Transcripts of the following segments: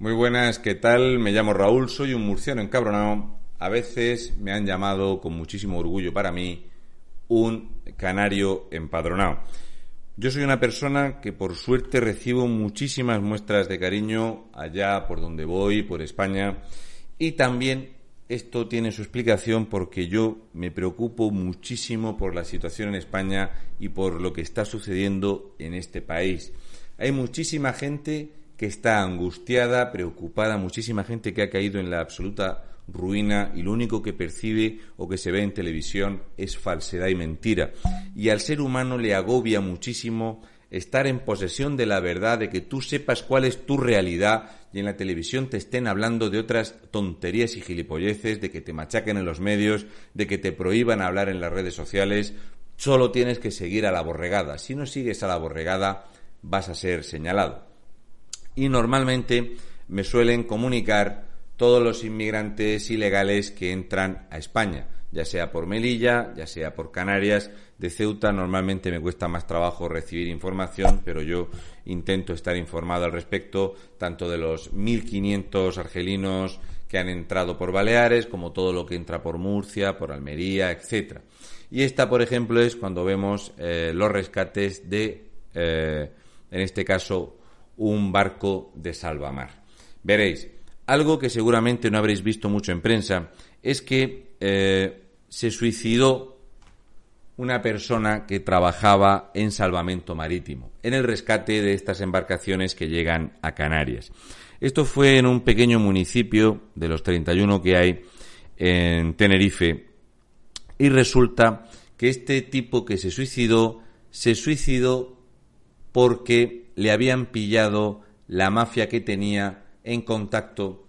Muy buenas, ¿qué tal? Me llamo Raúl, soy un murciano encabronado. A veces me han llamado con muchísimo orgullo para mí un canario empadronado. Yo soy una persona que por suerte recibo muchísimas muestras de cariño allá por donde voy, por España, y también esto tiene su explicación porque yo me preocupo muchísimo por la situación en España y por lo que está sucediendo en este país. Hay muchísima gente que está angustiada, preocupada, muchísima gente que ha caído en la absoluta ruina y lo único que percibe o que se ve en televisión es falsedad y mentira. Y al ser humano le agobia muchísimo estar en posesión de la verdad, de que tú sepas cuál es tu realidad y en la televisión te estén hablando de otras tonterías y gilipolleces, de que te machaquen en los medios, de que te prohíban hablar en las redes sociales. Solo tienes que seguir a la borregada. Si no sigues a la borregada, vas a ser señalado. Y normalmente me suelen comunicar todos los inmigrantes ilegales que entran a España, ya sea por Melilla, ya sea por Canarias, de Ceuta. Normalmente me cuesta más trabajo recibir información, pero yo intento estar informado al respecto, tanto de los 1.500 argelinos que han entrado por Baleares, como todo lo que entra por Murcia, por Almería, etcétera. Y esta, por ejemplo, es cuando vemos eh, los rescates de, eh, en este caso, un barco de salvamar. Veréis, algo que seguramente no habréis visto mucho en prensa es que eh, se suicidó una persona que trabajaba en salvamento marítimo, en el rescate de estas embarcaciones que llegan a Canarias. Esto fue en un pequeño municipio de los 31 que hay en Tenerife y resulta que este tipo que se suicidó se suicidó porque le habían pillado la mafia que tenía en contacto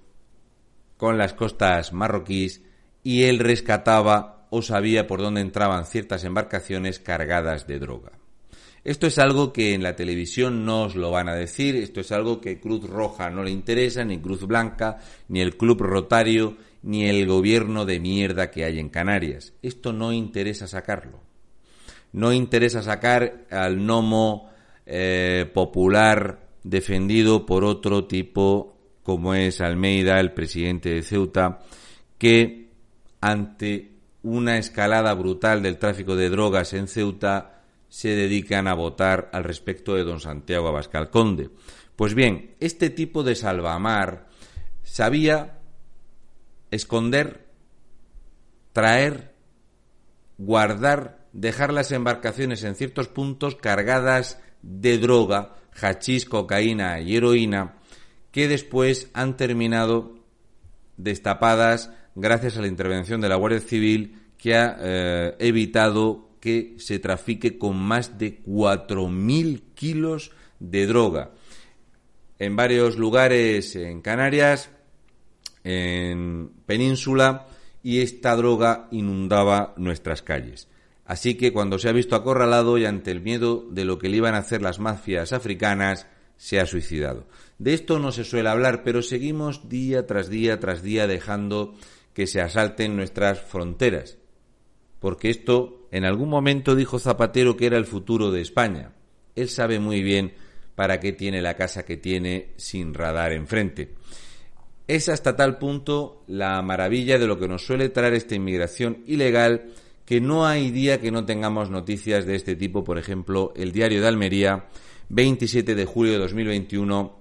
con las costas marroquíes y él rescataba o sabía por dónde entraban ciertas embarcaciones cargadas de droga. Esto es algo que en la televisión no os lo van a decir, esto es algo que Cruz Roja no le interesa, ni Cruz Blanca, ni el Club Rotario, ni el gobierno de mierda que hay en Canarias. Esto no interesa sacarlo. No interesa sacar al gnomo eh, popular defendido por otro tipo como es Almeida, el presidente de Ceuta, que ante una escalada brutal del tráfico de drogas en Ceuta se dedican a votar al respecto de don Santiago Abascal Conde. Pues bien, este tipo de salvamar sabía esconder, traer, guardar, dejar las embarcaciones en ciertos puntos cargadas de droga, hachís, cocaína y heroína, que después han terminado destapadas gracias a la intervención de la Guardia Civil que ha eh, evitado que se trafique con más de 4.000 kilos de droga en varios lugares en Canarias, en Península, y esta droga inundaba nuestras calles. Así que cuando se ha visto acorralado y ante el miedo de lo que le iban a hacer las mafias africanas, se ha suicidado. De esto no se suele hablar, pero seguimos día tras día tras día dejando que se asalten nuestras fronteras. Porque esto en algún momento dijo Zapatero que era el futuro de España. Él sabe muy bien para qué tiene la casa que tiene sin radar enfrente. Es hasta tal punto la maravilla de lo que nos suele traer esta inmigración ilegal que no hay día que no tengamos noticias de este tipo. Por ejemplo, el diario de Almería 27 de julio de 2021,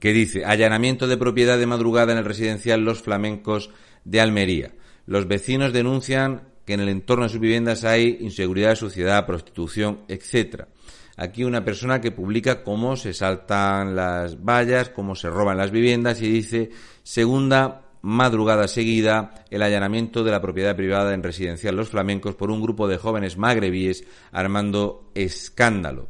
que dice allanamiento de propiedad de madrugada en el residencial Los Flamencos de Almería. Los vecinos denuncian que en el entorno de sus viviendas hay inseguridad, suciedad, prostitución, etcétera. Aquí una persona que publica cómo se saltan las vallas, cómo se roban las viviendas y dice segunda madrugada seguida el allanamiento de la propiedad privada en residencial Los Flamencos por un grupo de jóvenes magrebíes armando escándalo.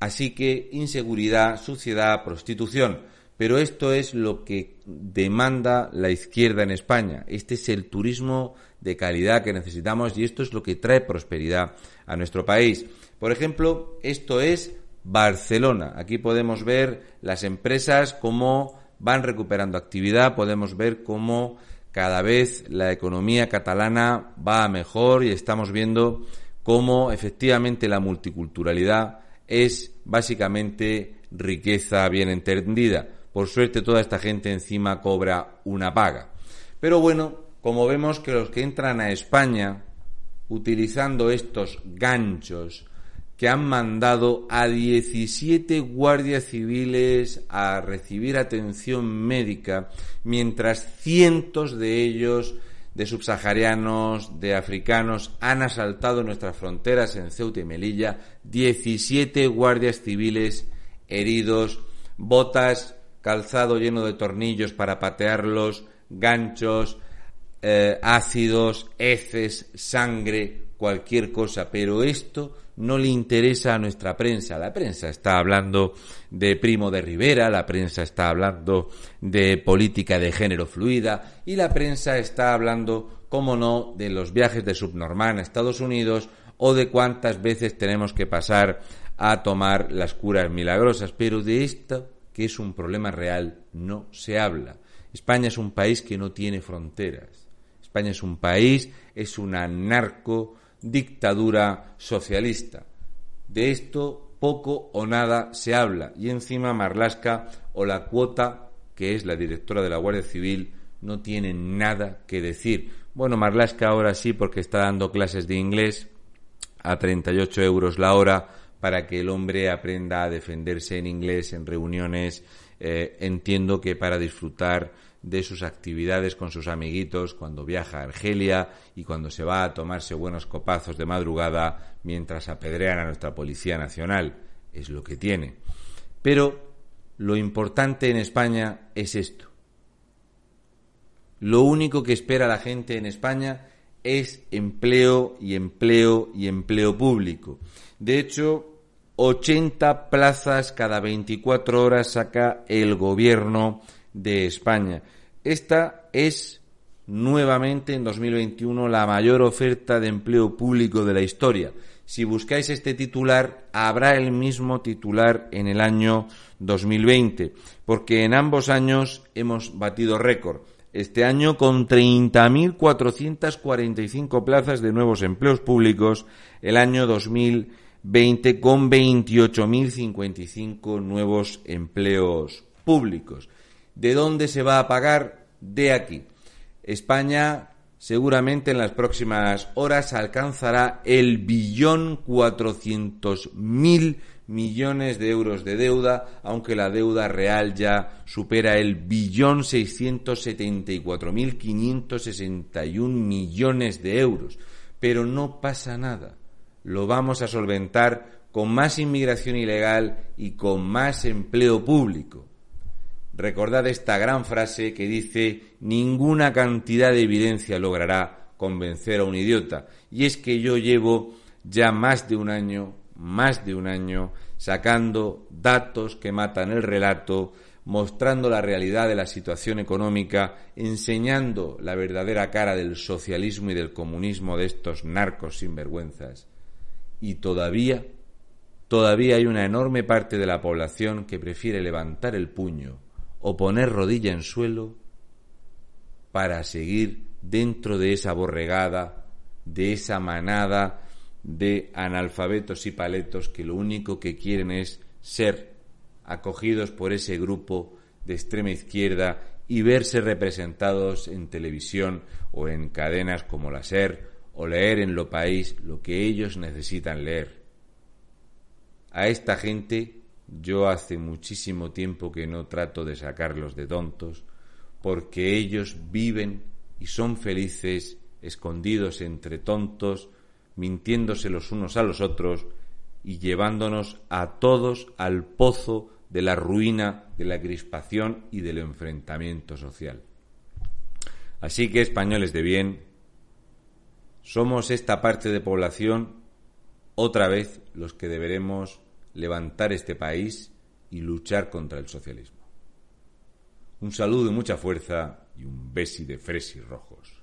Así que inseguridad, suciedad, prostitución. Pero esto es lo que demanda la izquierda en España. Este es el turismo de calidad que necesitamos y esto es lo que trae prosperidad a nuestro país. Por ejemplo, esto es Barcelona. Aquí podemos ver las empresas cómo van recuperando actividad, podemos ver cómo cada vez la economía catalana va mejor y estamos viendo cómo efectivamente la multiculturalidad es básicamente riqueza bien entendida. por suerte toda esta gente encima cobra una paga. Pero bueno, como vemos que los que entran a España utilizando estos ganchos que han mandado a 17 guardias civiles a recibir atención médica, mientras cientos de ellos, de subsaharianos, de africanos, han asaltado nuestras fronteras en Ceuta y Melilla, 17 guardias civiles heridos, botas, calzado lleno de tornillos para patearlos, ganchos, eh, ácidos, heces, sangre, cualquier cosa, pero esto no le interesa a nuestra prensa. La prensa está hablando de Primo de Rivera, la prensa está hablando de política de género fluida y la prensa está hablando, como no, de los viajes de subnormal a Estados Unidos o de cuántas veces tenemos que pasar a tomar las curas milagrosas. Pero de esto, que es un problema real, no se habla. España es un país que no tiene fronteras. España es un país, es una narco dictadura socialista. De esto poco o nada se habla y encima Marlasca o la cuota, que es la directora de la Guardia Civil, no tiene nada que decir. Bueno, Marlasca ahora sí porque está dando clases de inglés a 38 euros la hora para que el hombre aprenda a defenderse en inglés en reuniones. Eh, entiendo que para disfrutar de sus actividades con sus amiguitos cuando viaja a Argelia y cuando se va a tomarse buenos copazos de madrugada mientras apedrean a nuestra Policía Nacional. Es lo que tiene. Pero lo importante en España es esto. Lo único que espera la gente en España es empleo y empleo y empleo público. De hecho, 80 plazas cada 24 horas saca el gobierno de España. Esta es nuevamente en 2021 la mayor oferta de empleo público de la historia. Si buscáis este titular, habrá el mismo titular en el año 2020, porque en ambos años hemos batido récord. Este año con 30.445 plazas de nuevos empleos públicos, el año 2020 con 28.055 nuevos empleos públicos. ¿De dónde se va a pagar? De aquí. España seguramente en las próximas horas alcanzará el billón cuatrocientos mil millones de euros de deuda, aunque la deuda real ya supera el billón seiscientos setenta y cuatro mil quinientos sesenta y un millones de euros. Pero no pasa nada. Lo vamos a solventar con más inmigración ilegal y con más empleo público. Recordad esta gran frase que dice ninguna cantidad de evidencia logrará convencer a un idiota. Y es que yo llevo ya más de un año, más de un año, sacando datos que matan el relato, mostrando la realidad de la situación económica, enseñando la verdadera cara del socialismo y del comunismo de estos narcos sinvergüenzas. Y todavía, todavía hay una enorme parte de la población que prefiere levantar el puño o poner rodilla en suelo para seguir dentro de esa borregada, de esa manada de analfabetos y paletos que lo único que quieren es ser acogidos por ese grupo de extrema izquierda y verse representados en televisión o en cadenas como la SER o leer en Lo País lo que ellos necesitan leer. A esta gente yo hace muchísimo tiempo que no trato de sacarlos de tontos, porque ellos viven y son felices escondidos entre tontos, mintiéndose los unos a los otros y llevándonos a todos al pozo de la ruina, de la crispación y del enfrentamiento social. Así que, españoles de bien, somos esta parte de población otra vez los que deberemos levantar este país y luchar contra el socialismo. Un saludo y mucha fuerza y un besi de fresis rojos.